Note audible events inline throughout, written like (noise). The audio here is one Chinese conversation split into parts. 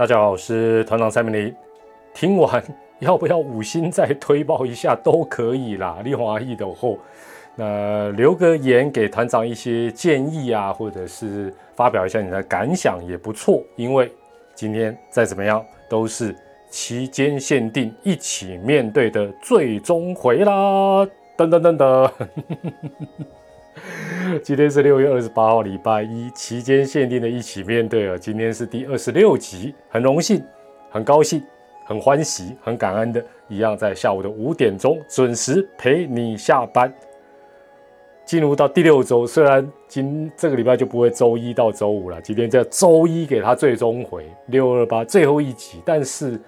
大家好，我是团长蔡明林。听完要不要五星再推爆一下都可以啦，丽华义的货，那留个言给团长一些建议啊，或者是发表一下你的感想也不错。因为今天再怎么样都是期间限定，一起面对的最终回啦！噔噔噔噔。今天是六月二十八号，礼拜一，期间限定的一起面对啊。今天是第二十六集，很荣幸，很高兴，很欢喜，很感恩的，一样在下午的五点钟准时陪你下班。进入到第六周，虽然今这个礼拜就不会周一到周五了，今天叫周一给他最终回六二八最后一集，但是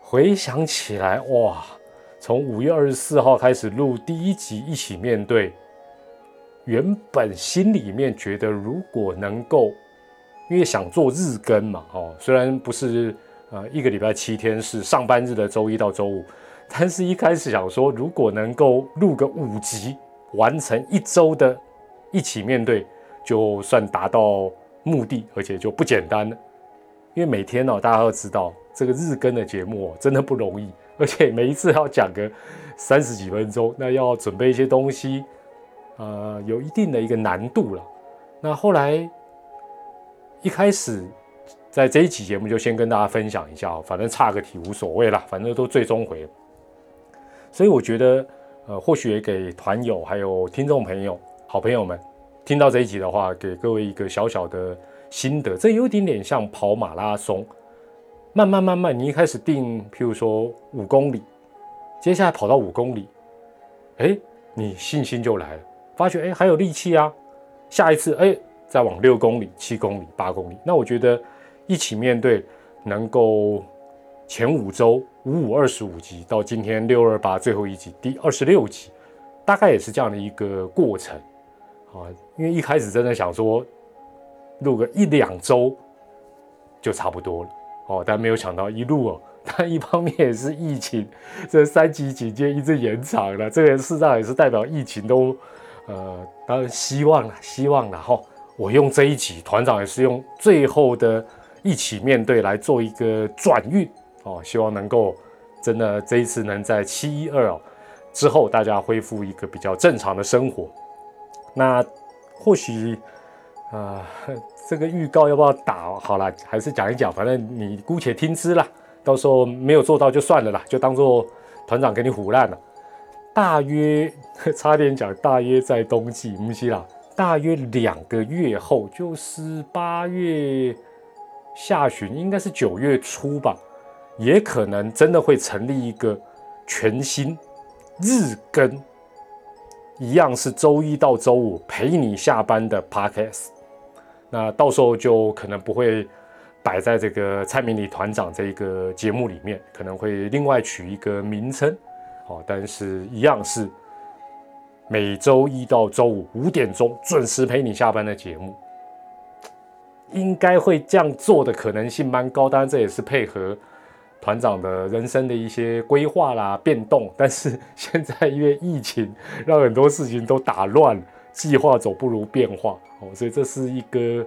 回想起来，哇，从五月二十四号开始录第一集，一起面对。原本心里面觉得，如果能够，因为想做日更嘛，哦，虽然不是呃一个礼拜七天是上班日的周一到周五，但是一开始想说，如果能够录个五集，完成一周的一起面对，就算达到目的，而且就不简单了。因为每天呢，大家都知道这个日更的节目真的不容易，而且每一次要讲个三十几分钟，那要准备一些东西。呃，有一定的一个难度了。那后来一开始在这一期节目就先跟大家分享一下，反正差个题无所谓了，反正都最终回。所以我觉得，呃，或许也给团友还有听众朋友、好朋友们听到这一集的话，给各位一个小小的心得。这有点点像跑马拉松，慢慢慢慢，你一开始定，譬如说五公里，接下来跑到五公里，哎，你信心就来了。发觉哎还有力气啊，下一次哎再往六公里、七公里、八公里。那我觉得一起面对，能够前五周五五二十五集到今天六二八最后一集第二十六集，大概也是这样的一个过程啊。因为一开始真的想说录个一两周就差不多了哦，但没有想到一路哦，(laughs) 但一方面也是疫情这三级警戒一直延长了，这个事实上也是代表疫情都。呃，当然希望了，希望了哈。我用这一集，团长也是用最后的一起面对来做一个转运哦，希望能够真的这一次能在七一二之后，大家恢复一个比较正常的生活。那或许啊，这个预告要不要打好了？还是讲一讲，反正你姑且听之啦。到时候没有做到就算了啦，就当做团长给你唬烂了。大约差点讲，大约在冬季，不是啦，大约两个月后，就是八月下旬，应该是九月初吧，也可能真的会成立一个全新日更，一样是周一到周五陪你下班的 podcast。那到时候就可能不会摆在这个蔡明理团长这一个节目里面，可能会另外取一个名称。哦，但是一样是每周一到周五五点钟准时陪你下班的节目，应该会这样做的可能性蛮高。当然，这也是配合团长的人生的一些规划啦、变动。但是现在因为疫情，让很多事情都打乱，计划走不如变化哦，所以这是一个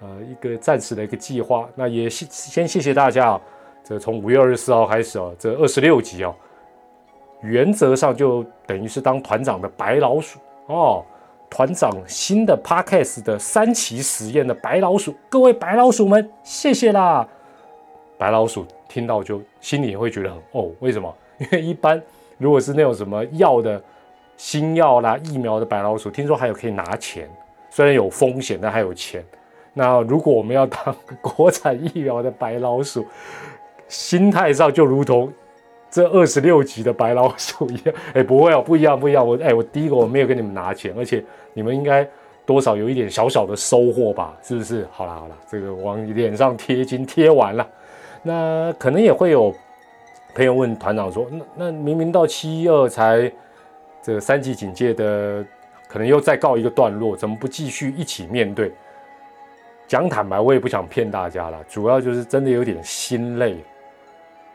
呃一个暂时的一个计划。那也先先谢谢大家啊，这从五月二十四号开始哦，这二十六集哦。原则上就等于是当团长的白老鼠哦，团长新的 podcast 的三期实验的白老鼠，各位白老鼠们，谢谢啦！白老鼠听到就心里会觉得很哦，为什么？因为一般如果是那种什么药的新药啦、疫苗的白老鼠，听说还有可以拿钱，虽然有风险，但还有钱。那如果我们要当国产疫苗的白老鼠，心态上就如同。这二十六集的白老鼠一样，哎，不会哦，不一样，不一样。我哎，我第一个我没有跟你们拿钱，而且你们应该多少有一点小小的收获吧？是不是？好了好了，这个往脸上贴金贴完了，那可能也会有朋友问团长说，那那明明到七一二才这个三级警戒的，可能又再告一个段落，怎么不继续一起面对？讲坦白，我也不想骗大家了，主要就是真的有点心累。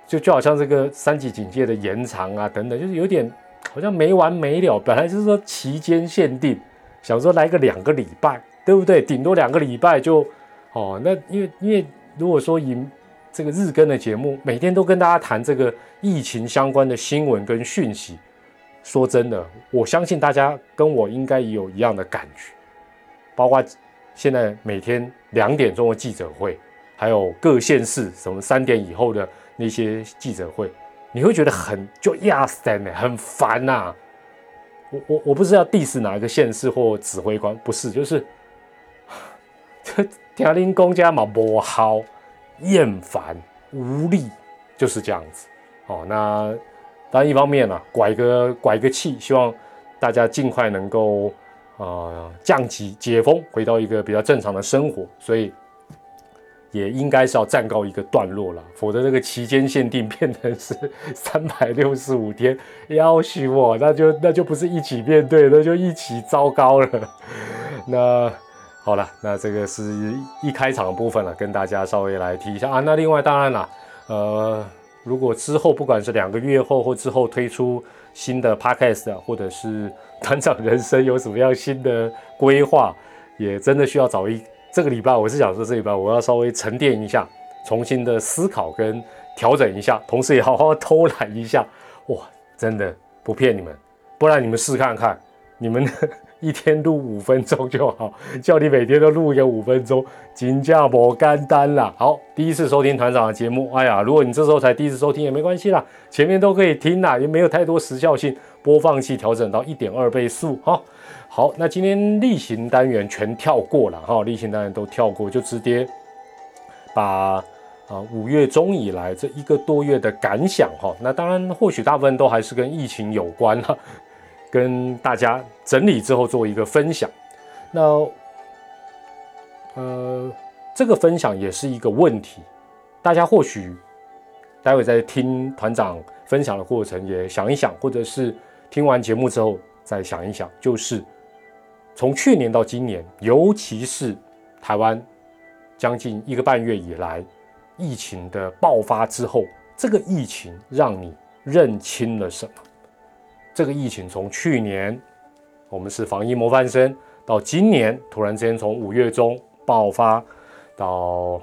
就就好像这个三级警戒的延长啊，等等，就是有点好像没完没了。本来就是说期间限定，想说来个两个礼拜，对不对？顶多两个礼拜就哦。那因为因为如果说以这个日更的节目，每天都跟大家谈这个疫情相关的新闻跟讯息。说真的，我相信大家跟我应该也有一样的感觉，包括现在每天两点钟的记者会，还有各县市什么三点以后的那些记者会，你会觉得很就压塞呢，很烦呐。我我我不是要 diss 哪一个县市或指挥官，不是，就是这 (sighs) 听令公家嘛不好，厌烦无力，就是这样子。哦，那。当然，一方面呢，拐个拐个气，希望大家尽快能够啊降级解封，回到一个比较正常的生活，所以也应该是要暂告一个段落了。否则这个期间限定变成是 (laughs) 三百六十五天，要许我，那就那就不是一起面对，那就一起糟糕了。那好了，那这个是一开场的部分了，跟大家稍微来提一下啊。那另外当然了，呃。如果之后不管是两个月后或之后推出新的 podcast，或者是团长人生有什么样新的规划，也真的需要找一这个礼拜，我是想说这礼拜我要稍微沉淀一下，重新的思考跟调整一下，同时也好好偷懒一下。哇，真的不骗你们，不然你们试看看，你们。一天录五分钟就好，叫你每天都录一个五分钟，金价不干单啦。好，第一次收听团长的节目，哎呀，如果你这时候才第一次收听也没关系啦，前面都可以听啦，也没有太多时效性。播放器调整到一点二倍速，哈。好，那今天例行单元全跳过了，哈，例行单元都跳过，就直接把啊五月中以来这一个多月的感想，哈，那当然或许大部分都还是跟疫情有关了。跟大家整理之后做一个分享，那呃，这个分享也是一个问题，大家或许待会在听团长分享的过程也想一想，或者是听完节目之后再想一想，就是从去年到今年，尤其是台湾将近一个半月以来疫情的爆发之后，这个疫情让你认清了什么？这个疫情从去年我们是防疫模范生，到今年突然之间从五月中爆发，到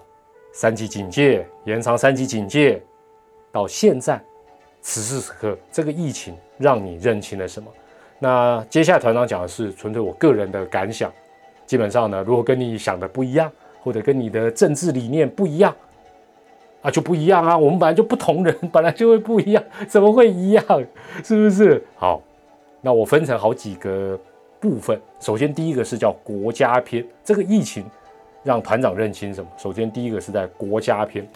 三级警戒延长三级警戒，到现在此时此刻，这个疫情让你认清了什么？那接下来团长讲的是纯粹我个人的感想，基本上呢，如果跟你想的不一样，或者跟你的政治理念不一样。啊，就不一样啊！我们本来就不同人，(laughs) 本来就会不一样，怎么会一样？是不是？好，那我分成好几个部分。首先，第一个是叫国家篇，这个疫情让团长认清什么？首先，第一个是在国家篇，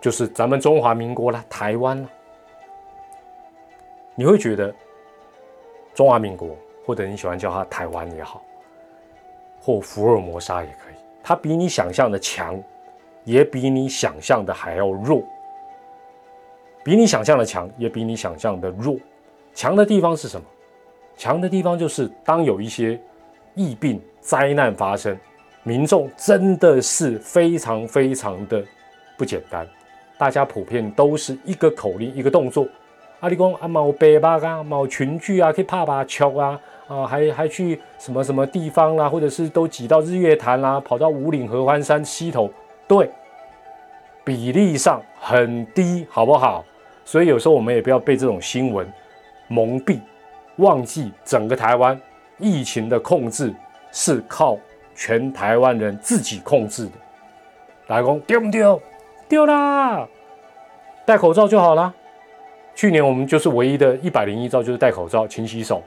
就是咱们中华民国啦，台湾啦。你会觉得中华民国，或者你喜欢叫它台湾也好，或福尔摩沙也可以，它比你想象的强。也比你想象的还要弱，比你想象的强，也比你想象的弱。强的地方是什么？强的地方就是当有一些疫病灾难发生，民众真的是非常非常的不简单。大家普遍都是一个口令，一个动作。阿里公啊，某北巴啊，某群聚啊，去拍拍球啊，啊，还还去什么什么地方啦，或者是都挤到日月潭啦，跑到五岭合欢山溪头。对，比例上很低，好不好？所以有时候我们也不要被这种新闻蒙蔽，忘记整个台湾疫情的控制是靠全台湾人自己控制的。打工丢不丢？丢啦！戴口罩就好了。去年我们就是唯一的一百零一招，就是戴口罩、勤洗手。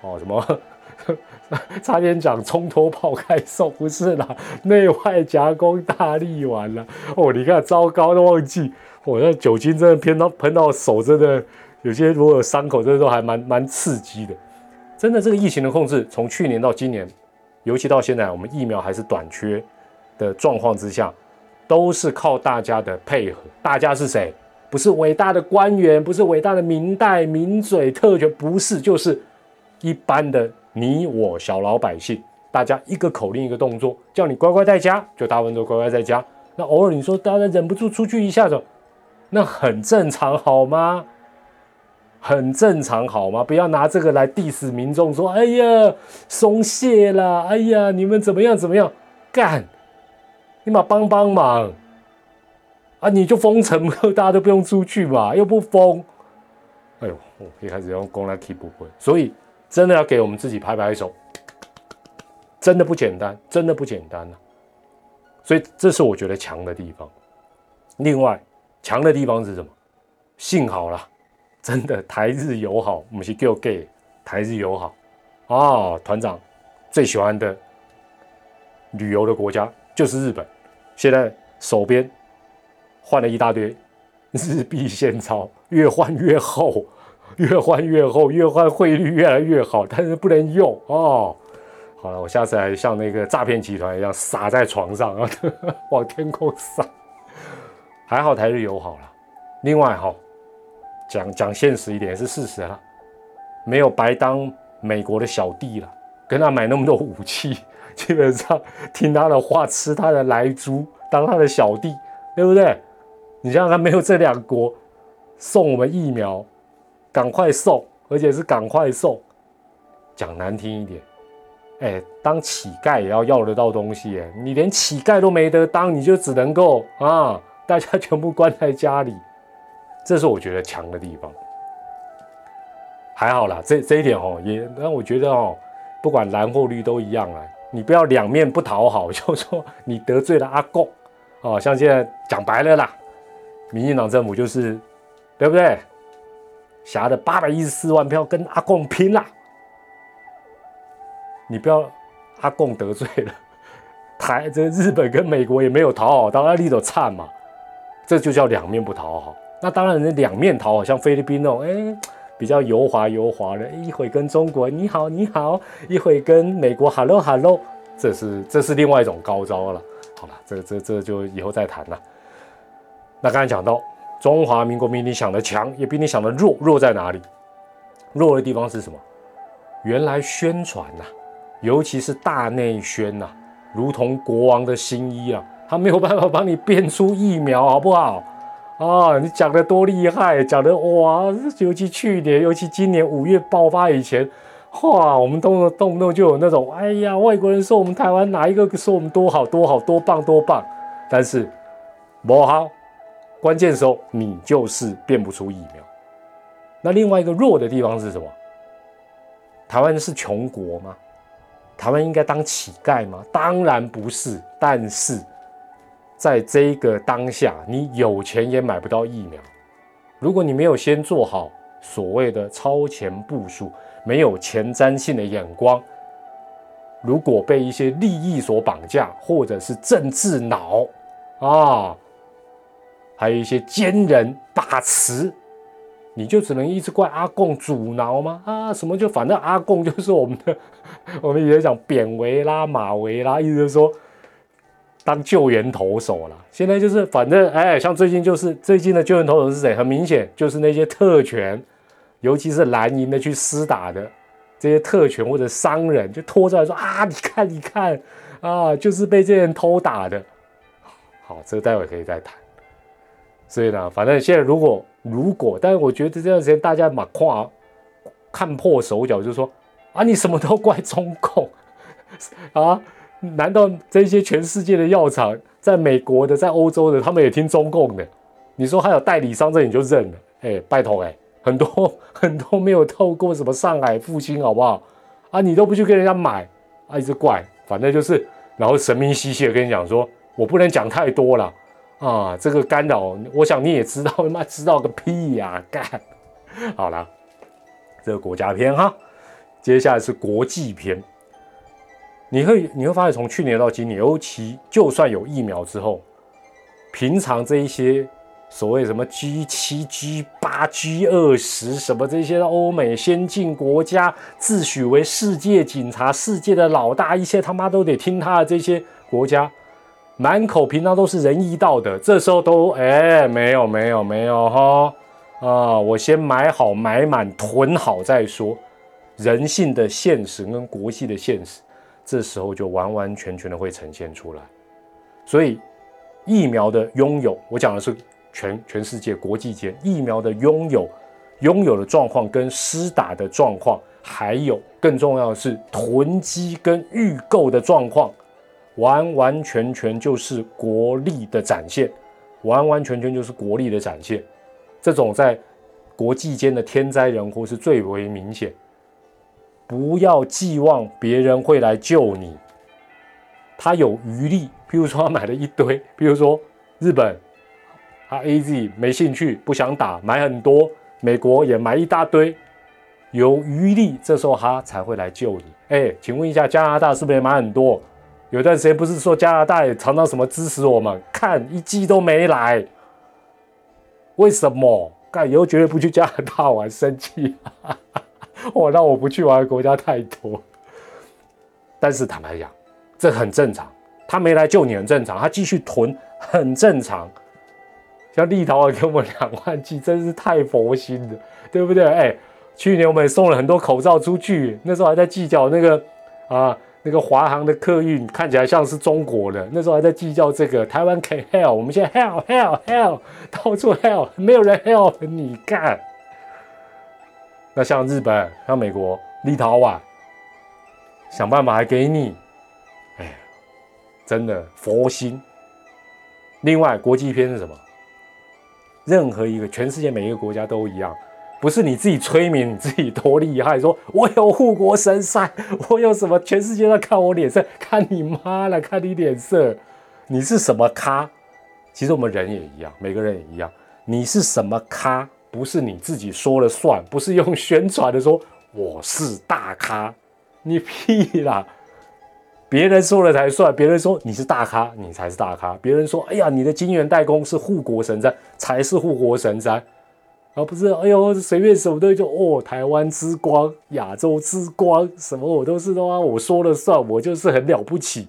哦，什么？(laughs) 差点讲冲脱泡开送，不是啦，内外夹攻大力丸了。哦，你看，糟糕都忘记，我那酒精真的喷到喷到手，真的有些如果有伤口，真的都还蛮蛮刺激的。真的，这个疫情的控制，从去年到今年，尤其到现在，我们疫苗还是短缺的状况之下，都是靠大家的配合。大家是谁？不是伟大的官员，不是伟大的明代名嘴特权，不是，就是一般的。你我小老百姓，大家一个口令一个动作，叫你乖乖在家，就大部分都乖乖在家。那偶尔你说大家忍不住出去一下子，那很正常好吗？很正常好吗？不要拿这个来 diss 民众，说哎呀松懈了，哎呀你们怎么样怎么样？干，你妈帮帮忙，啊，你就封城了，(laughs) 大家都不用出去嘛，又不封。哎呦，我一开始用攻来 keep 不会，所以真的要给我们自己拍拍手，真的不简单，真的不简单呐。所以这是我觉得强的地方。另外，强的地方是什么？幸好啦，真的台日友好，我们是 gay，台日友好啊。团长最喜欢的旅游的国家就是日本，现在手边换了一大堆日币现钞，越换越厚，越换越厚，越换汇率越来越好，但是不能用哦。好了，我下次还像那个诈骗集团一样撒在床上啊，(laughs) 往天空撒。还好台日友好了。另外哈。讲讲现实一点是事实了，没有白当美国的小弟了，跟他买那么多武器，基本上听他的话，吃他的来猪，当他的小弟，对不对？你想想看，没有这两国送我们疫苗，赶快送，而且是赶快送。讲难听一点，哎，当乞丐也要要得到东西，哎，你连乞丐都没得当，你就只能够啊，大家全部关在家里。这是我觉得强的地方，还好啦，这这一点哦，也让我觉得哦，不管蓝或绿都一样啊，你不要两面不讨好，(laughs) 就说你得罪了阿贡，哦，像现在讲白了啦，民进党政府就是对不对？挟的八百一十四万票跟阿贡拼啦，你不要阿贡得罪了，(laughs) 台这日本跟美国也没有讨好，当然立都差嘛，这就叫两面不讨好。那当然，两面讨好，像菲律宾那种，哎，比较油滑油滑的，一会跟中国你好你好，一会跟美国 hello hello，这是这是另外一种高招了。好了，这这这就以后再谈了。那刚才讲到中华民国比你想的强，也比你想的弱，弱在哪里？弱的地方是什么？原来宣传呐，尤其是大内宣呐，如同国王的新衣啊，他没有办法帮你变出疫苗，好不好？啊，你讲的多厉害，讲的哇，尤其去年，尤其今年五月爆发以前，哇，我们动动不动就有那种，哎呀，外国人说我们台湾哪一个说我们多好多好多棒多棒，但是不好，关键时候你就是变不出疫苗。那另外一个弱的地方是什么？台湾是穷国吗？台湾应该当乞丐吗？当然不是，但是。在这个当下，你有钱也买不到疫苗。如果你没有先做好所谓的超前部署，没有前瞻性的眼光，如果被一些利益所绑架，或者是政治脑啊，还有一些奸人把持，你就只能一直怪阿贡阻挠吗？啊，什么就反正阿贡就是我们的，(laughs) 我们以前讲扁维拉、马维拉，意思说。当救援投手了，现在就是反正哎，像最近就是最近的救援投手是谁？很明显就是那些特权，尤其是蓝营的去厮打的这些特权或者商人，就拖出来说啊，你看你看啊，就是被这些人偷打的。好，这个待会可以再谈。所以呢，反正现在如果如果，但是我觉得这段时间大家马跨看破手脚，就说啊，你什么都怪中共 (laughs) 啊。难道这些全世界的药厂，在美国的、在欧洲的，他们也听中共的？你说还有代理商，这你就认了？哎，拜托哎，很多 (laughs) 很多没有透过什么上海复兴，好不好？啊，你都不去跟人家买，啊，一直怪，反正就是，然后神秘兮兮的跟你讲说，我不能讲太多了啊，这个干扰，我想你也知道，妈知道个屁呀，干，好了，这个国家篇哈，接下来是国际篇。你会你会发现，从去年到今年，尤其就算有疫苗之后，平常这一些所谓什么 G 七、G 八、G 二十什么这些欧美先进国家，自诩为世界警察、世界的老大，一切他妈都得听他的这些国家，满口平常都是仁义道德，这时候都哎没有没有没有哈啊，我先买好买满囤好再说，人性的现实跟国际的现实。这时候就完完全全的会呈现出来，所以疫苗的拥有，我讲的是全全世界国际间疫苗的拥有，拥有的状况跟施打的状况，还有更重要的是囤积跟预购的状况，完完全全就是国力的展现完完全全就是国力的展现。这种在国际间的天灾人祸是最为明显。不要寄望别人会来救你，他有余力，譬如说他买了一堆，比如说日本，他 A Z 没兴趣，不想打，买很多，美国也买一大堆，有余力，这时候他才会来救你。哎，请问一下，加拿大是不是也买很多？有段时间不是说加拿大也常常什么支持我们，看一季都没来，为什么？干以后绝对不去加拿大玩，生气。(laughs) 我让我不去玩的国家太多，但是坦白讲，这很正常。他没来救你很正常，他继续囤很正常。像立陶宛给我们两万剂，真是太佛心了，对不对？哎，去年我们也送了很多口罩出去，那时候还在计较那个啊，那个华航的客运看起来像是中国的，那时候还在计较这个台湾 can help，我们现在 help help help，到处 help，没有人 help 你干。那像日本、像美国、立陶宛，想办法还给你，哎，真的佛心。另外，国际片是什么？任何一个全世界每一个国家都一样，不是你自己催眠你自己多厉害，说我有护国神山，我有什么？全世界都看我脸色，看你妈了，看你脸色，你是什么咖？其实我们人也一样，每个人也一样，你是什么咖？不是你自己说了算，不是用宣传的说我是大咖，你屁啦！别人说了才算，别人说你是大咖，你才是大咖。别人说，哎呀，你的金源代工是护国神山，才是护国神山，而不是哎呦随便什么都就哦，台湾之光、亚洲之光，什么我都是的话，我说了算，我就是很了不起。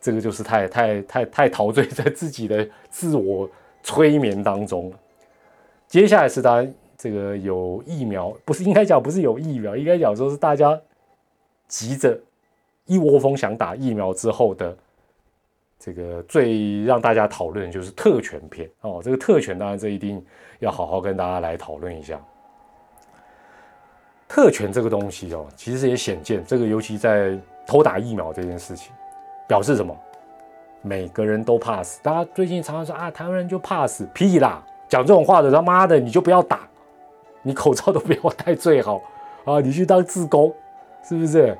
这个就是太太太太陶醉在自己的自我催眠当中了。接下来是大家这个有疫苗，不是应该讲不是有疫苗，应该讲说是大家急着一窝蜂想打疫苗之后的这个最让大家讨论就是特权片哦。这个特权当然这一定要好好跟大家来讨论一下。特权这个东西哦，其实也显见这个，尤其在偷打疫苗这件事情，表示什么？每个人都怕死。大家最近常常说啊，台湾人就怕死，屁啦！讲这种话的，他妈的，你就不要打，你口罩都不要戴最好啊！你去当自工，是不是？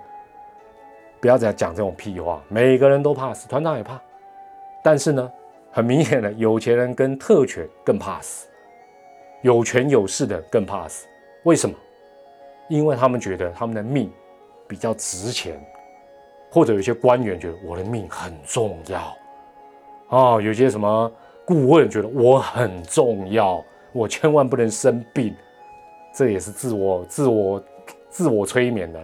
不要再讲这种屁话。每个人都怕死，团长也怕，但是呢，很明显的，有钱人跟特权更怕死，有权有势的更怕死。为什么？因为他们觉得他们的命比较值钱，或者有些官员觉得我的命很重要啊，有些什么。顾问觉得我很重要，我千万不能生病，这也是自我、自我、自我催眠的。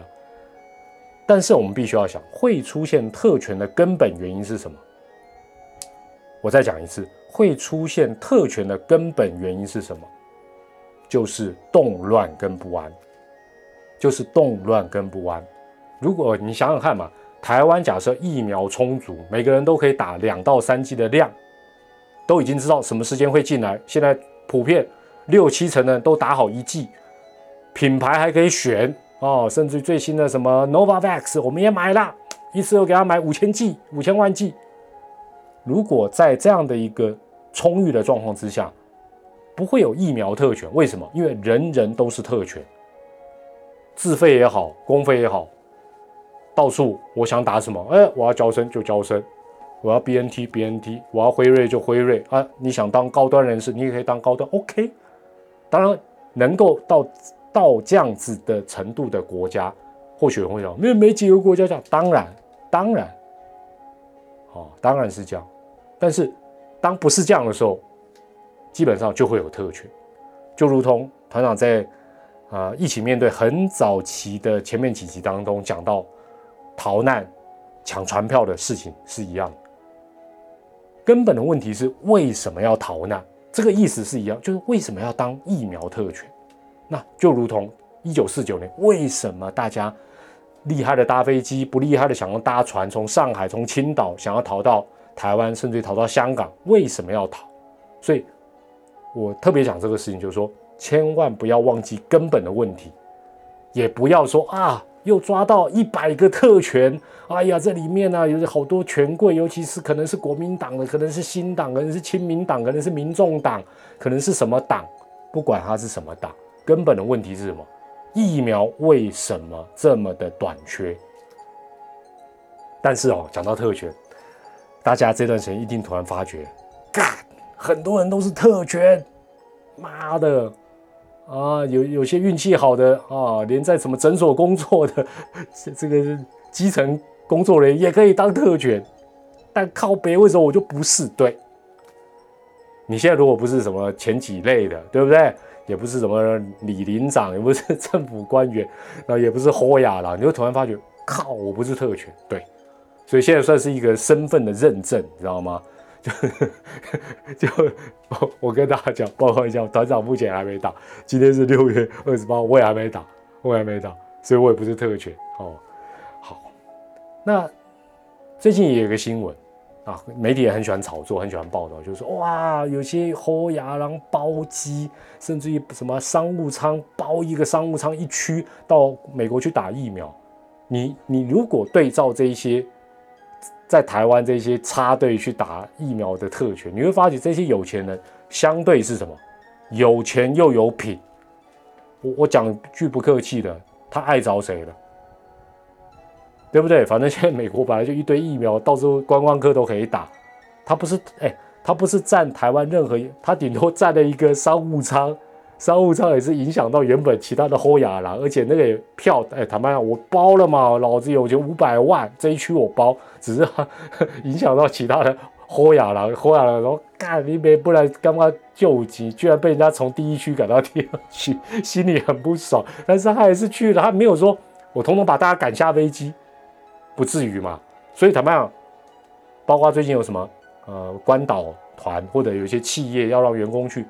但是我们必须要想，会出现特权的根本原因是什么？我再讲一次，会出现特权的根本原因是什么？就是动乱跟不安，就是动乱跟不安。如果你想想看嘛，台湾假设疫苗充足，每个人都可以打两到三剂的量。都已经知道什么时间会进来，现在普遍六七成的人都打好一剂，品牌还可以选哦，甚至最新的什么 Novavax 我们也买了，一次又给他买五千剂、五千万剂。如果在这样的一个充裕的状况之下，不会有疫苗特权，为什么？因为人人都是特权，自费也好，公费也好，到处我想打什么，哎，我要交生就交生。我要 B N T B N T，我要辉瑞就辉瑞啊！你想当高端人士，你也可以当高端，OK。当然，能够到到这样子的程度的国家，或许会讲，因为没几个国家讲。当然，当然，哦，当然是这样。但是，当不是这样的时候，基本上就会有特权，就如同团长在啊一起面对很早期的前面几集当中讲到逃难、抢船票的事情是一样的。根本的问题是为什么要逃难？这个意思是一样，就是为什么要当疫苗特权？那就如同一九四九年，为什么大家厉害的搭飞机，不厉害的想要搭船，从上海、从青岛想要逃到台湾，甚至逃到香港，为什么要逃？所以，我特别讲这个事情，就是说，千万不要忘记根本的问题，也不要说啊，又抓到一百个特权，哎呀，这里面呢有好多权贵，尤其是可能是国民党的，可能是新党，可能是亲民党，可能是民众党，可能是什么党，不管它是什么党，根本的问题是什么？疫苗为什么这么的短缺？但是哦，讲到特权，大家这段时间一定突然发觉，干，很多人都是特权，妈的！啊，有有些运气好的啊，连在什么诊所工作的 (laughs) 这个基层工作人员也可以当特权，但靠北为什么我就不是？对，你现在如果不是什么前几类的，对不对？也不是什么李林长，也不是 (laughs) 政府官员，啊，也不是豁亚了，你就突然发觉，靠，我不是特权，对，所以现在算是一个身份的认证，你知道吗？(laughs) 就就我我跟大家讲，报告一下，团长目前还没打。今天是六月二十八，我也还没打，我也还没打，所以我也不是特权哦。好，那最近也有个新闻啊，媒体也很喜欢炒作，很喜欢报道，就是说哇，有些侯牙狼包机，甚至于什么商务舱包一个商务舱一区到美国去打疫苗。你你如果对照这一些。在台湾这些插队去打疫苗的特权，你会发觉这些有钱人相对是什么？有钱又有品。我我讲句不客气的，他爱找谁了，对不对？反正现在美国本来就一堆疫苗，到时候观光客都可以打。他不是哎，他不是占台湾任何，他顶多占了一个商务舱。商务舱也是影响到原本其他的后亚郎，而且那个票，哎，坦白讲，我包了嘛，老子有钱五百万，这一区我包，只是影响到其他的后亚郎，后亚郎说干你别不然干嘛救急，居然被人家从第一区赶到第二区，心里很不爽，但是他还是去了，他没有说我统统把大家赶下飞机，不至于嘛，所以坦白讲，包括最近有什么呃关岛团或者有些企业要让员工去。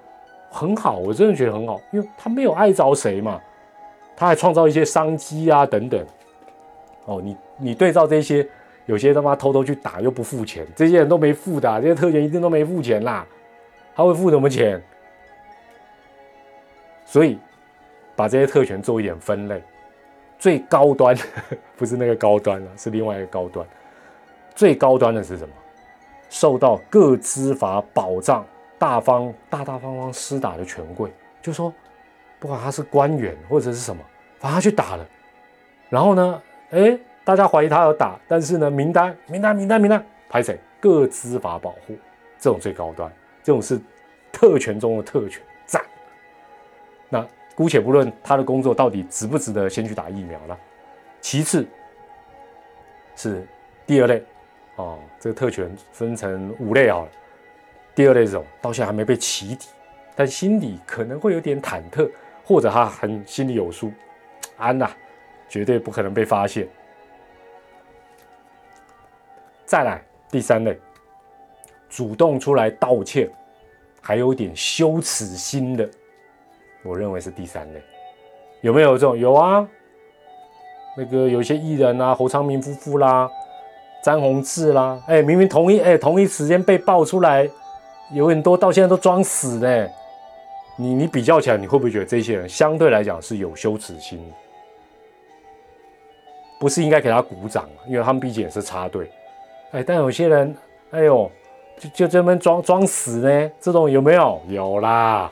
很好，我真的觉得很好，因为他没有碍着谁嘛，他还创造一些商机啊等等。哦，你你对照这些，有些他妈偷偷去打又不付钱，这些人都没付的，这些特权一定都没付钱啦，他会付什么钱？所以把这些特权做一点分类，最高端 (laughs) 不是那个高端了，是另外一个高端，最高端的是什么？受到各资法保障。大方大大方方施打的权贵，就说，不管他是官员或者是什么，反正他去打了。然后呢，哎，大家怀疑他要打，但是呢，名单名单名单名单排谁？各资法保护，这种最高端，这种是特权中的特权，赞。那姑且不论他的工作到底值不值得先去打疫苗了，其次是第二类，哦，这个特权分成五类好了。第二类这种到现在还没被起底，但心里可能会有点忐忑，或者他很心里有数，(tsk) 安呐，绝对不可能被发现。再来第三类，主动出来道歉，还有点羞耻心的，我认为是第三类。有没有这种？有啊，那个有些艺人啊，侯昌明夫妇啦，詹宏志啦，哎，明明同一哎同一时间被爆出来。有很多到现在都装死呢，你你比较起来，你会不会觉得这些人相对来讲是有羞耻心？不是应该给他鼓掌？因为他们毕竟也是插队。哎，但有些人，哎呦，就就这么装装死呢，这种有没有？有啦。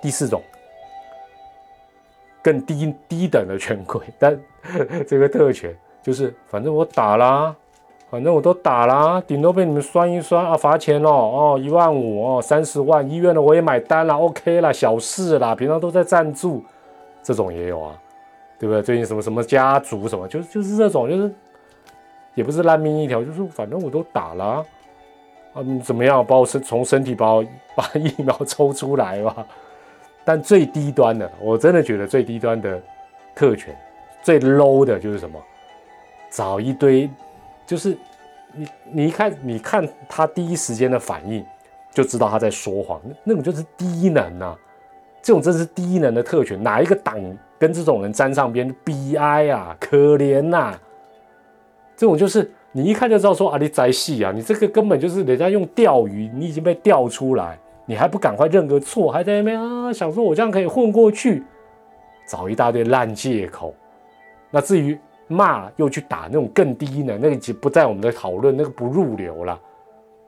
第四种，更低低等的权贵，但 (laughs) 这个特权就是，反正我打啦。反正我都打啦，顶多被你们酸一酸啊，罚钱哦，哦，一万五哦，三十万，医院的我也买单了，OK 啦，小事啦，平常都在赞助，这种也有啊，对不对？最近什么什么家族什么，就就是这种，就是也不是烂命一条，就是反正我都打了，嗯，怎么样，把我身从身体把我把疫苗抽出来吧。(laughs) 但最低端的，我真的觉得最低端的特权，最 low 的就是什么，找一堆。就是你，你一看，你看他第一时间的反应，就知道他在说谎。那种就是低能啊，这种真是低能的特权。哪一个党跟这种人沾上边，悲哀啊，可怜呐！这种就是你一看就知道说啊，你在戏啊，你这个根本就是人家用钓鱼，你已经被钓出来，你还不赶快认个错，还在那边啊想说我这样可以混过去，找一大堆烂借口。那至于骂又去打那种更低呢，那个就不在我们的讨论，那个不入流了。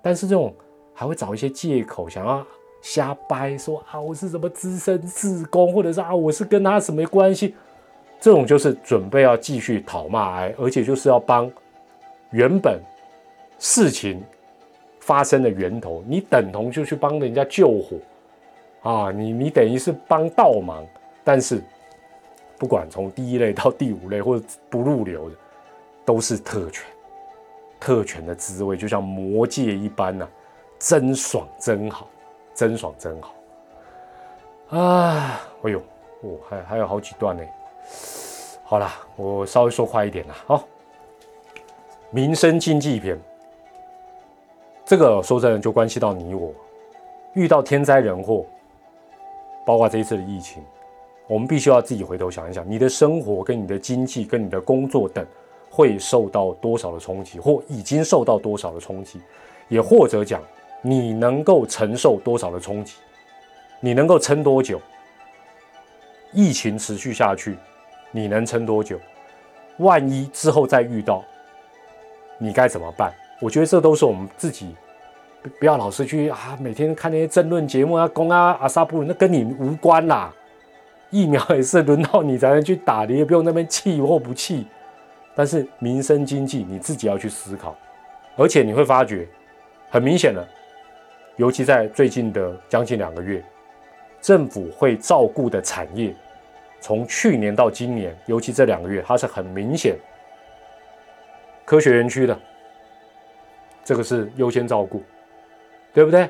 但是这种还会找一些借口，想要瞎掰，说啊我是什么资深自工，或者是啊我是跟他什么关系，这种就是准备要继续讨骂哀，而且就是要帮原本事情发生的源头，你等同就去帮人家救火啊，你你等于是帮倒忙，但是。不管从第一类到第五类，或者不入流的，都是特权。特权的滋味就像魔戒一般呐，真爽真好，真爽真好。啊，哎呦，哦，还还有好几段呢。好了，我稍微说快一点啦。好，民生经济篇，这个说真的就关系到你我，遇到天灾人祸，包括这一次的疫情。我们必须要自己回头想一想，你的生活、跟你的经济、跟你的工作等，会受到多少的冲击，或已经受到多少的冲击，也或者讲，你能够承受多少的冲击，你能够撑多久？疫情持续下去，你能撑多久？万一之后再遇到，你该怎么办？我觉得这都是我们自己，不要老是去啊，每天看那些争论节目啊，攻啊阿萨布，那跟你无关啦。疫苗也是轮到你才能去打，你也不用那边气或不气。但是民生经济你自己要去思考，而且你会发觉，很明显的，尤其在最近的将近两个月，政府会照顾的产业，从去年到今年，尤其这两个月，它是很明显，科学园区的，这个是优先照顾，对不对？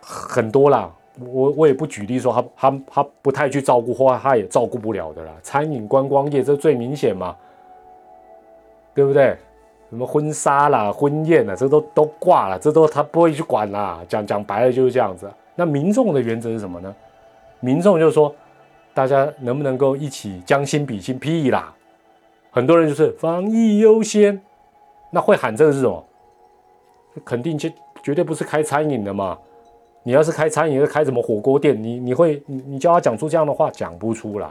很多啦。我我也不举例说他他他不太去照顾，或他也照顾不了的啦。餐饮观光业这最明显嘛，对不对？什么婚纱啦、婚宴啦，这都都挂了，这都他不会去管啦。讲讲白了就是这样子。那民众的原则是什么呢？民众就是说，大家能不能够一起将心比心？屁啦！很多人就是防疫优先，那会喊这个是什么？肯定绝绝对不是开餐饮的嘛。你要是开餐饮，开什么火锅店？你你会你你叫他讲出这样的话，讲不出来，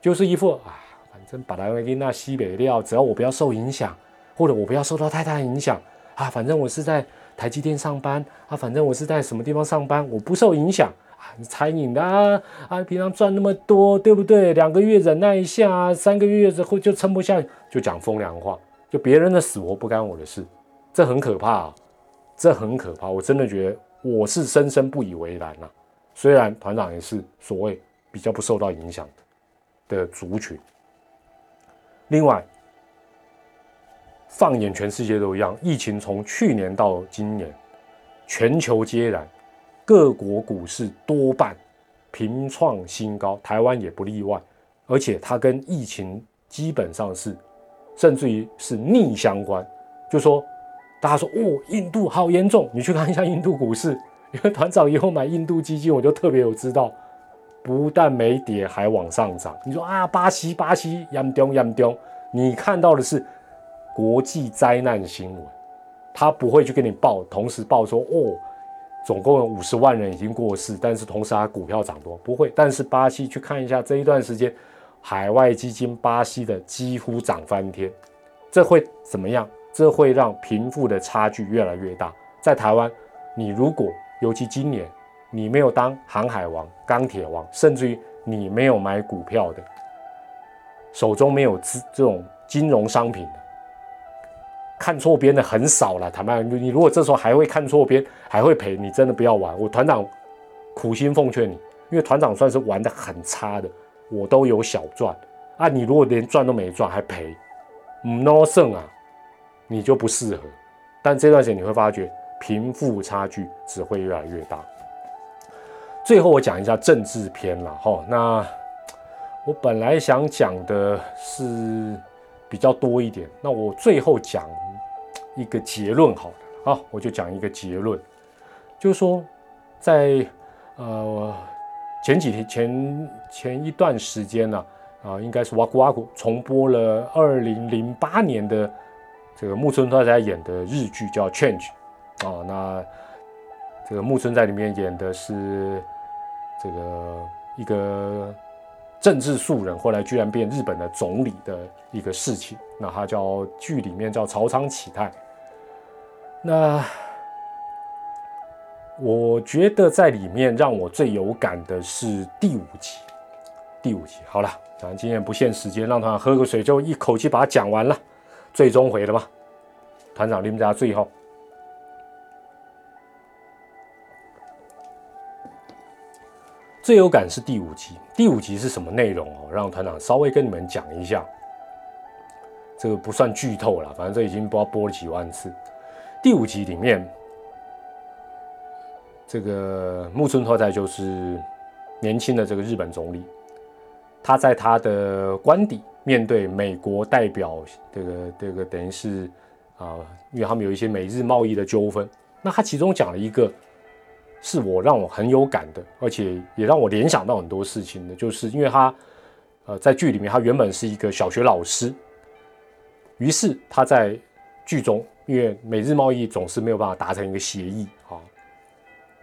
就是一副啊，反正把它给那西北料，只要我不要受影响，或者我不要受到太大影响啊，反正我是在台积电上班啊，反正我是在什么地方上班，我不受影响啊。餐饮的啊啊，平常赚那么多，对不对？两个月忍耐一下，三个月之后就撑不下，就讲风凉话，就别人的死活不干我的事，这很可怕，啊，这很可怕，我真的觉得。我是深深不以为然呐，虽然团长也是所谓比较不受到影响的族群。另外，放眼全世界都一样，疫情从去年到今年，全球皆然，各国股市多半平创新高，台湾也不例外，而且它跟疫情基本上是，甚至于是逆相关，就说。大家说哦，印度好严重，你去看一下印度股市。(laughs) 因为团长以后买印度基金，我就特别有知道，不但没跌，还往上涨。你说啊，巴西巴西严重严重，你看到的是国际灾难新闻，他不会去给你报，同时报说哦，总共有五十万人已经过世，但是同时他股票涨多，不会。但是巴西去看一下这一段时间，海外基金巴西的几乎涨翻天，这会怎么样？这会让贫富的差距越来越大。在台湾，你如果尤其今年你没有当航海王、钢铁王，甚至于你没有买股票的，手中没有资这种金融商品的，看错边的很少了。坦白讲，你如果这时候还会看错边，还会赔，你真的不要玩。我团长苦心奉劝你，因为团长算是玩的很差的，我都有小赚啊。你如果连赚都没赚还赔，唔 no 胜啊！你就不适合，但这段时间你会发觉贫富差距只会越来越大。最后我讲一下政治篇了哈，那我本来想讲的是比较多一点，那我最后讲一个结论好了，啊，我就讲一个结论，就是说在呃前几天前前一段时间呢，啊，应该是哇咕哇咕重播了二零零八年的。这个木村拓哉演的日剧叫《Change》，啊，那这个木村在里面演的是这个一个政治素人，后来居然变日本的总理的一个事情。那他叫剧里面叫曹仓启太。那我觉得在里面让我最有感的是第五集。第五集好了，咱今天不限时间，让他喝个水，就一口气把它讲完了。最终回了吗？团长，你们家最后最有感是第五集。第五集是什么内容哦？让团长稍微跟你们讲一下。这个不算剧透了，反正这已经不知道播了几万次。第五集里面，这个木村拓哉就是年轻的这个日本总理，他在他的官邸面对美国代表，这个这个等于是啊，因为他们有一些美日贸易的纠纷，那他其中讲了一个是我让我很有感的，而且也让我联想到很多事情的，就是因为他呃在剧里面他原本是一个小学老师。于是他在剧中，因为美日贸易总是没有办法达成一个协议啊，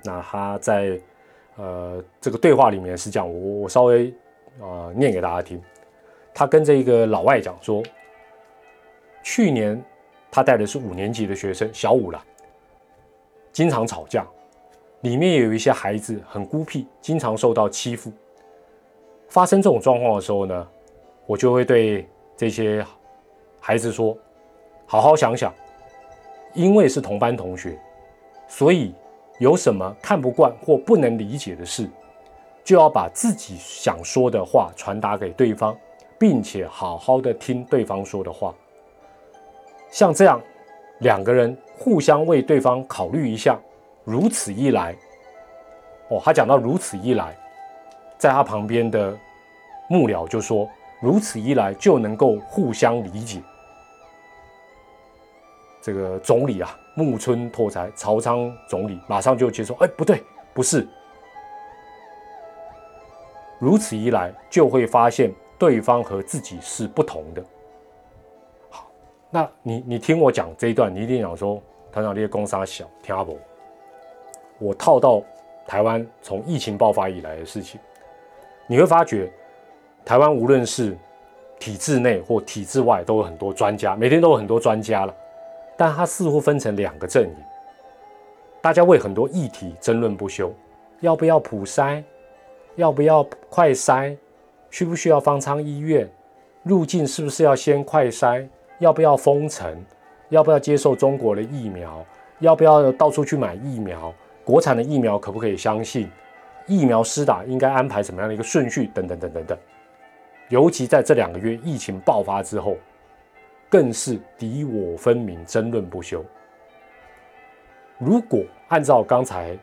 那他在呃这个对话里面是这样，我我稍微啊念给大家听。他跟这个老外讲说，去年他带的是五年级的学生，小五了，经常吵架，里面也有一些孩子很孤僻，经常受到欺负。发生这种状况的时候呢，我就会对这些。孩子说：“好好想想，因为是同班同学，所以有什么看不惯或不能理解的事，就要把自己想说的话传达给对方，并且好好的听对方说的话。像这样，两个人互相为对方考虑一下，如此一来，哦，他讲到如此一来，在他旁边的幕僚就说：如此一来就能够互相理解。”这个总理啊，木村拓哉，曹仓总理马上就接受，哎，不对，不是。如此一来，就会发现对方和自己是不同的。好，那你你听我讲这一段，你一定想说，团长这些公杀小听阿伯？我套到台湾从疫情爆发以来的事情，你会发觉，台湾无论是体制内或体制外，都有很多专家，每天都有很多专家了。但他似乎分成两个阵营，大家为很多议题争论不休，要不要普筛，要不要快筛，需不需要方舱医院，入境是不是要先快筛，要不要封城，要不要接受中国的疫苗，要不要到处去买疫苗，国产的疫苗可不可以相信，疫苗施打应该安排什么样的一个顺序，等等等等等，尤其在这两个月疫情爆发之后。更是敌我分明，争论不休。如果按照刚才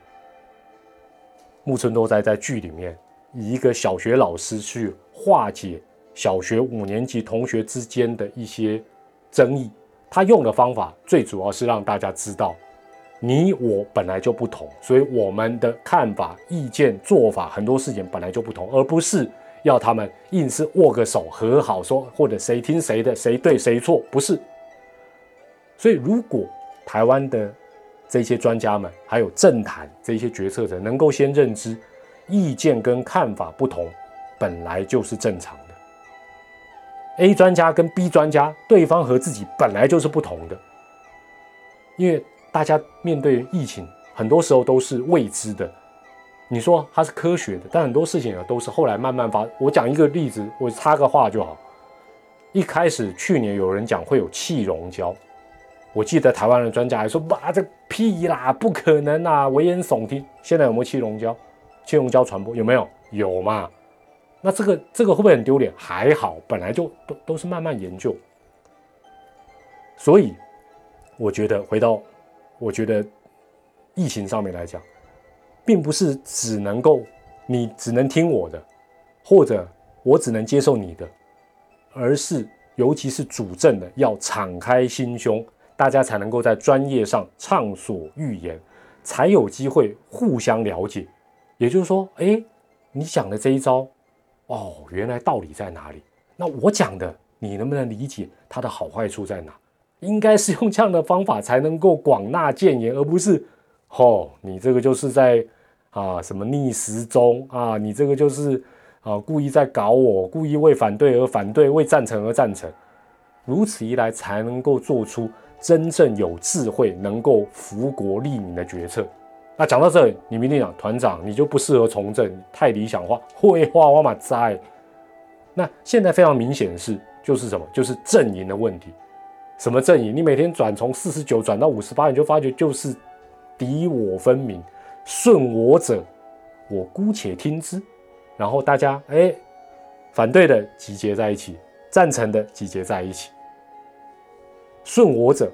木村多哉在剧里面以一个小学老师去化解小学五年级同学之间的一些争议，他用的方法最主要是让大家知道，你我本来就不同，所以我们的看法、意见、做法很多事情本来就不同，而不是。要他们硬是握个手和好说，或者谁听谁的，谁对谁错，不是。所以，如果台湾的这些专家们，还有政坛这些决策者，能够先认知意见跟看法不同，本来就是正常的。A 专家跟 B 专家，对方和自己本来就是不同的，因为大家面对疫情，很多时候都是未知的。你说它是科学的，但很多事情啊都是后来慢慢发。我讲一个例子，我插个话就好。一开始去年有人讲会有气溶胶，我记得台湾的专家还说：“哇，这屁啦，不可能啊，危言耸听。”现在有没有气溶胶？气溶胶传播有没有？有嘛？那这个这个会不会很丢脸？还好，本来就都都是慢慢研究。所以我觉得回到我觉得疫情上面来讲。并不是只能够你只能听我的，或者我只能接受你的，而是尤其是主政的要敞开心胸，大家才能够在专业上畅所欲言，才有机会互相了解。也就是说，哎，你讲的这一招，哦，原来道理在哪里？那我讲的，你能不能理解它的好坏处在哪？应该是用这样的方法才能够广纳谏言，而不是。哦，你这个就是在啊什么逆时钟啊，你这个就是啊，故意在搞我，故意为反对而反对，为赞成而赞成，如此一来才能够做出真正有智慧、能够福国利民的决策。那讲到这里，你明天讲团长，你就不适合从政，太理想化，会画我马在。那现在非常明显的是，就是什么？就是阵营的问题。什么阵营？你每天转从四十九转到五十八，你就发觉就是敌我分明，顺我者我姑且听之。然后大家哎，反对的集结在一起，赞成的集结在一起，顺我者。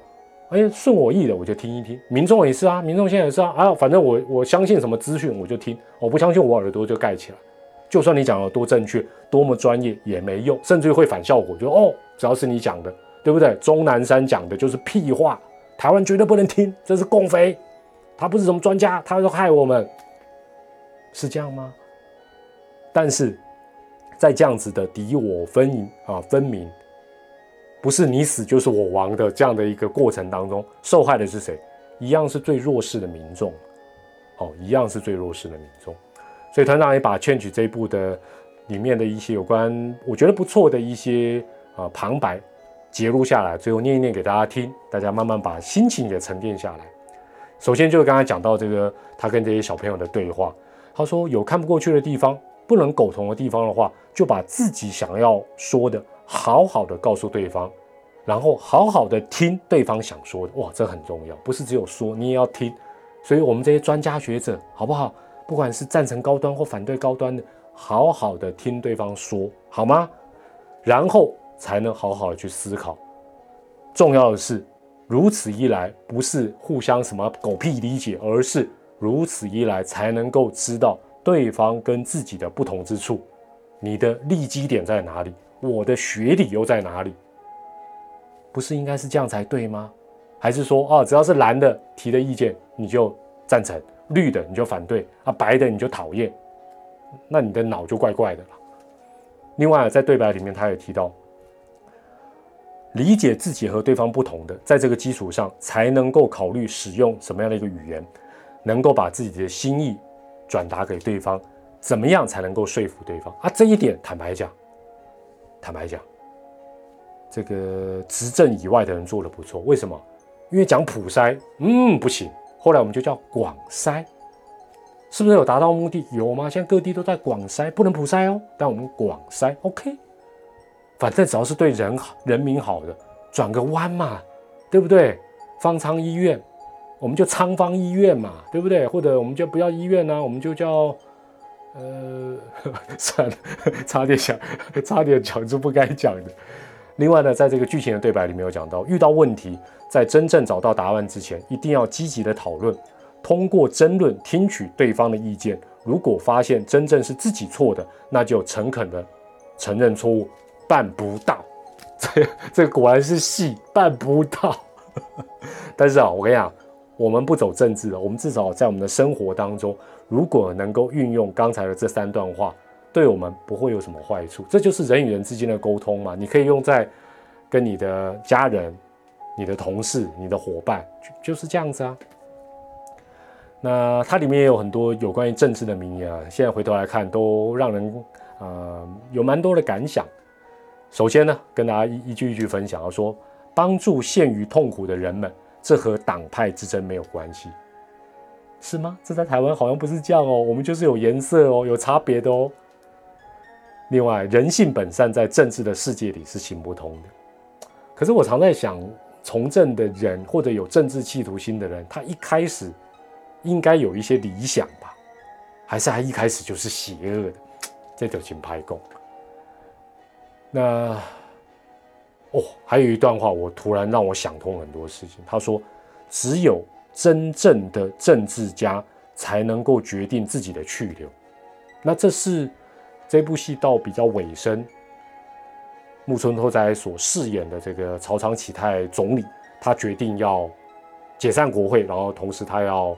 哎，顺我意的我就听一听，民众也是啊，民众现在也是啊，啊，反正我我相信什么资讯我就听，我不相信我耳朵就盖起来，就算你讲的多正确，多么专业也没用，甚至会反效果，就哦，只要是你讲的，对不对？钟南山讲的就是屁话，台湾绝对不能听，这是共匪，他不是什么专家，他说害我们，是这样吗？但是在这样子的敌我分啊分明。不是你死就是我亡的这样的一个过程当中，受害的是谁？一样是最弱势的民众，哦，一样是最弱势的民众。所以团长也把《劝曲》这一部的里面的一些有关我觉得不错的一些啊旁白截录下来，最后念一念给大家听，大家慢慢把心情也沉淀下来。首先就是刚才讲到这个他跟这些小朋友的对话，他说有看不过去的地方，不能苟同的地方的话，就把自己想要说的。好好的告诉对方，然后好好的听对方想说的，哇，这很重要，不是只有说，你也要听。所以，我们这些专家学者，好不好？不管是赞成高端或反对高端的，好好的听对方说，好吗？然后才能好好的去思考。重要的是，如此一来，不是互相什么狗屁理解，而是如此一来才能够知道对方跟自己的不同之处，你的利基点在哪里。我的学理又在哪里？不是应该是这样才对吗？还是说，哦，只要是蓝的提的意见你就赞成，绿的你就反对啊，白的你就讨厌？那你的脑就怪怪的了。另外，在对白里面，他也提到，理解自己和对方不同的，在这个基础上，才能够考虑使用什么样的一个语言，能够把自己的心意转达给对方，怎么样才能够说服对方啊？这一点，坦白讲。坦白讲，这个执政以外的人做的不错。为什么？因为讲普筛，嗯，不行。后来我们就叫广筛，是不是有达到目的？有吗？现在各地都在广筛，不能普筛哦。但我们广筛，OK。反正只要是对人好、人民好的，转个弯嘛，对不对？方舱医院，我们就仓方医院嘛，对不对？或者我们就不要医院呢，我们就叫。呃，(laughs) 算了，(laughs) 差点讲，(laughs) 差点讲出不该讲的。另外呢，在这个剧情的对白里面有讲到，遇到问题，在真正找到答案之前，一定要积极的讨论，通过争论听取对方的意见。如果发现真正是自己错的，那就诚恳的承认错误。办不到，这这果然是戏，办不到。但是啊，我跟你讲，我们不走政治的，我们至少在我们的生活当中。如果能够运用刚才的这三段话，对我们不会有什么坏处。这就是人与人之间的沟通嘛。你可以用在跟你的家人、你的同事、你的伙伴，就就是这样子啊。那它里面也有很多有关于政治的名言啊。现在回头来看，都让人呃有蛮多的感想。首先呢，跟大家一一句一句分享，要说帮助陷于痛苦的人们，这和党派之争没有关系。是吗？这在台湾好像不是这样哦，我们就是有颜色哦，有差别的哦。另外，人性本善在政治的世界里是行不通的。可是我常在想，从政的人或者有政治企图心的人，他一开始应该有一些理想吧？还是他一开始就是邪恶的？这就请拍供。那哦，还有一段话，我突然让我想通很多事情。他说：“只有。”真正的政治家才能够决定自己的去留。那这是这部戏到比较尾声，木村拓哉所饰演的这个朝仓启太总理，他决定要解散国会，然后同时他要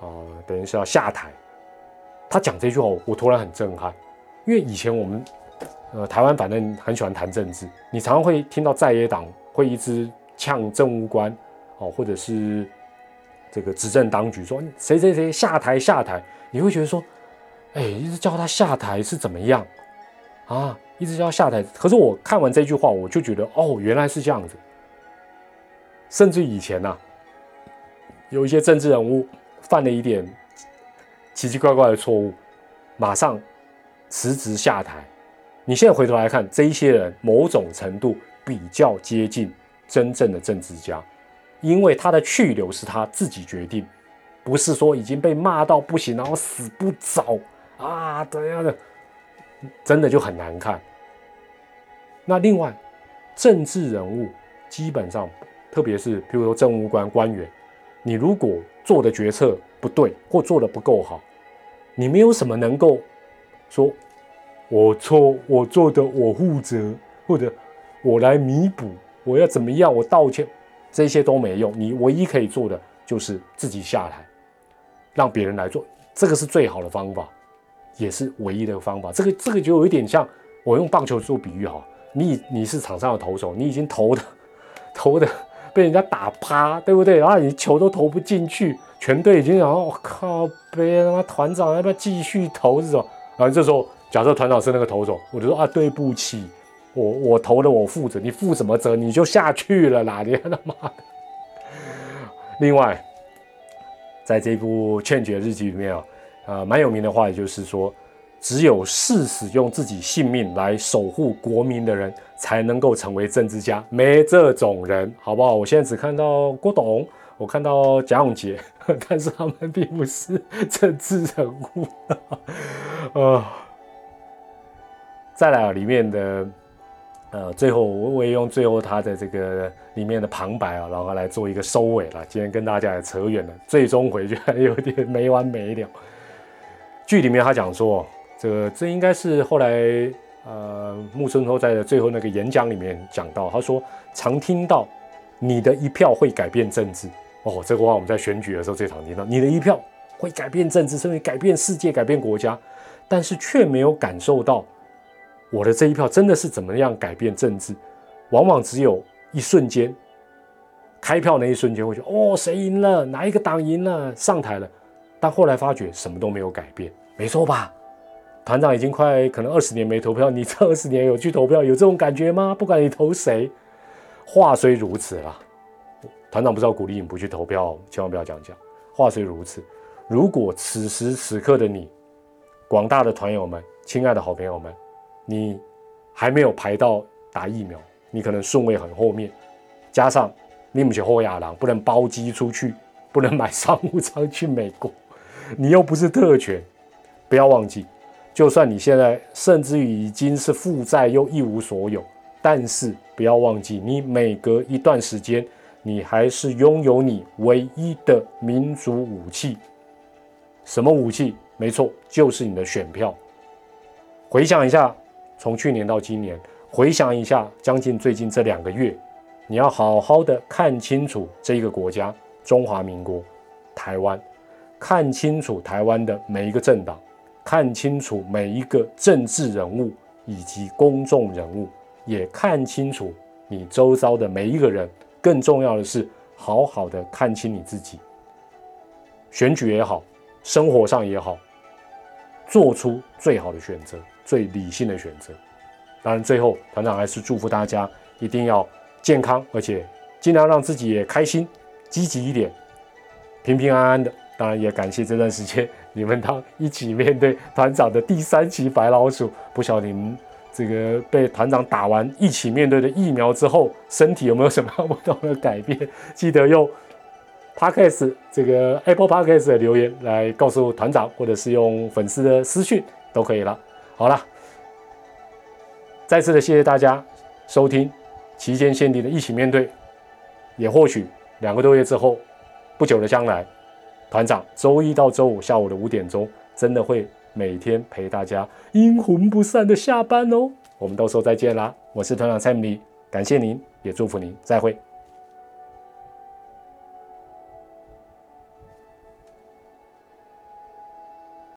啊，等于是要下台。他讲这句话，我突然很震撼，因为以前我们呃台湾反正很喜欢谈政治，你常常会听到在野党会一直呛政务官哦，或者是。这个执政当局说谁谁谁下台下台，你会觉得说，哎，一直叫他下台是怎么样？啊，一直叫他下台。可是我看完这句话，我就觉得哦，原来是这样子。甚至以前呐，有一些政治人物犯了一点奇奇怪怪的错误，马上辞职下台。你现在回头来看，这一些人某种程度比较接近真正的政治家，因为他的去留是他自己决定，不是说已经被骂到不行，然后死不走啊怎样的，真的就很难看。那另外，政治人物基本上。特别是，比如说政务官官员，你如果做的决策不对，或做的不够好，你没有什么能够说“我错，我做的我负责”，或者我来弥补，我要怎么样，我道歉，这些都没用。你唯一可以做的就是自己下台，让别人来做，这个是最好的方法，也是唯一的方法。这个这个就有一点像我用棒球做比喻哈，你你是场上的投手，你已经投的 (laughs) 投的。被人家打趴，对不对？然后你球都投不进去，全队已经想，我靠，别他妈团长要不要继续投这种？然后这时候，假设团长是那个投手，我就说啊，对不起，我我投了，我负责，你负什么责？你就下去了啦，你他妈的！另外，在这部《劝绝日记》里面啊，呃，蛮有名的话，也就是说。只有誓死用自己性命来守护国民的人，才能够成为政治家。没这种人，好不好？我现在只看到郭董，我看到蒋永杰，(laughs) 但是他们并不是政治人物。(laughs) 呃，再来啊，里面的呃，最后我我也用最后他的这个里面的旁白啊，然后来做一个收尾了。今天跟大家也扯远了，最终回去还有点没完没了。剧里面他讲说。这个这应该是后来呃木村拓哉的最后那个演讲里面讲到，他说常听到你的一票会改变政治哦，这个话我们在选举的时候最常听到，你的一票会改变政治，甚至改变世界、改变国家，但是却没有感受到我的这一票真的是怎么样改变政治，往往只有一瞬间开票那一瞬间会觉得哦谁赢了，哪一个党赢了上台了，但后来发觉什么都没有改变，没错吧？团长已经快可能二十年没投票，你这二十年有去投票，有这种感觉吗？不管你投谁，话虽如此啦，团长不知道鼓励你不去投票，千万不要这样讲。话虽如此，如果此时此刻的你，广大的团友们，亲爱的好朋友们，你还没有排到打疫苗，你可能顺位很后面，加上你母亲后亚郎不能包机出去，不能买商务舱去美国，你又不是特权，不要忘记。就算你现在甚至于已经是负债又一无所有，但是不要忘记，你每隔一段时间，你还是拥有你唯一的民族武器。什么武器？没错，就是你的选票。回想一下，从去年到今年，回想一下将近最近这两个月，你要好好的看清楚这一个国家——中华民国台湾，看清楚台湾的每一个政党。看清楚每一个政治人物以及公众人物，也看清楚你周遭的每一个人。更重要的是，好好的看清你自己。选举也好，生活上也好，做出最好的选择，最理性的选择。当然，最后团长还是祝福大家一定要健康，而且尽量让自己也开心、积极一点，平平安安的。当然，也感谢这段时间。你们当一起面对团长的第三期白老鼠，不晓得你们这个被团长打完一起面对的疫苗之后，身体有没有什么不同的改变？记得用 Podcast 这个 Apple Podcast 的留言来告诉团长，或者是用粉丝的私讯都可以了。好了，再次的谢谢大家收听期间限定的一起面对，也或许两个多月之后，不久的将来。团长，周一到周五下午的五点钟，真的会每天陪大家阴魂不散的下班哦。我们到时候再见啦！我是团长蔡明，感谢您，也祝福您，再会。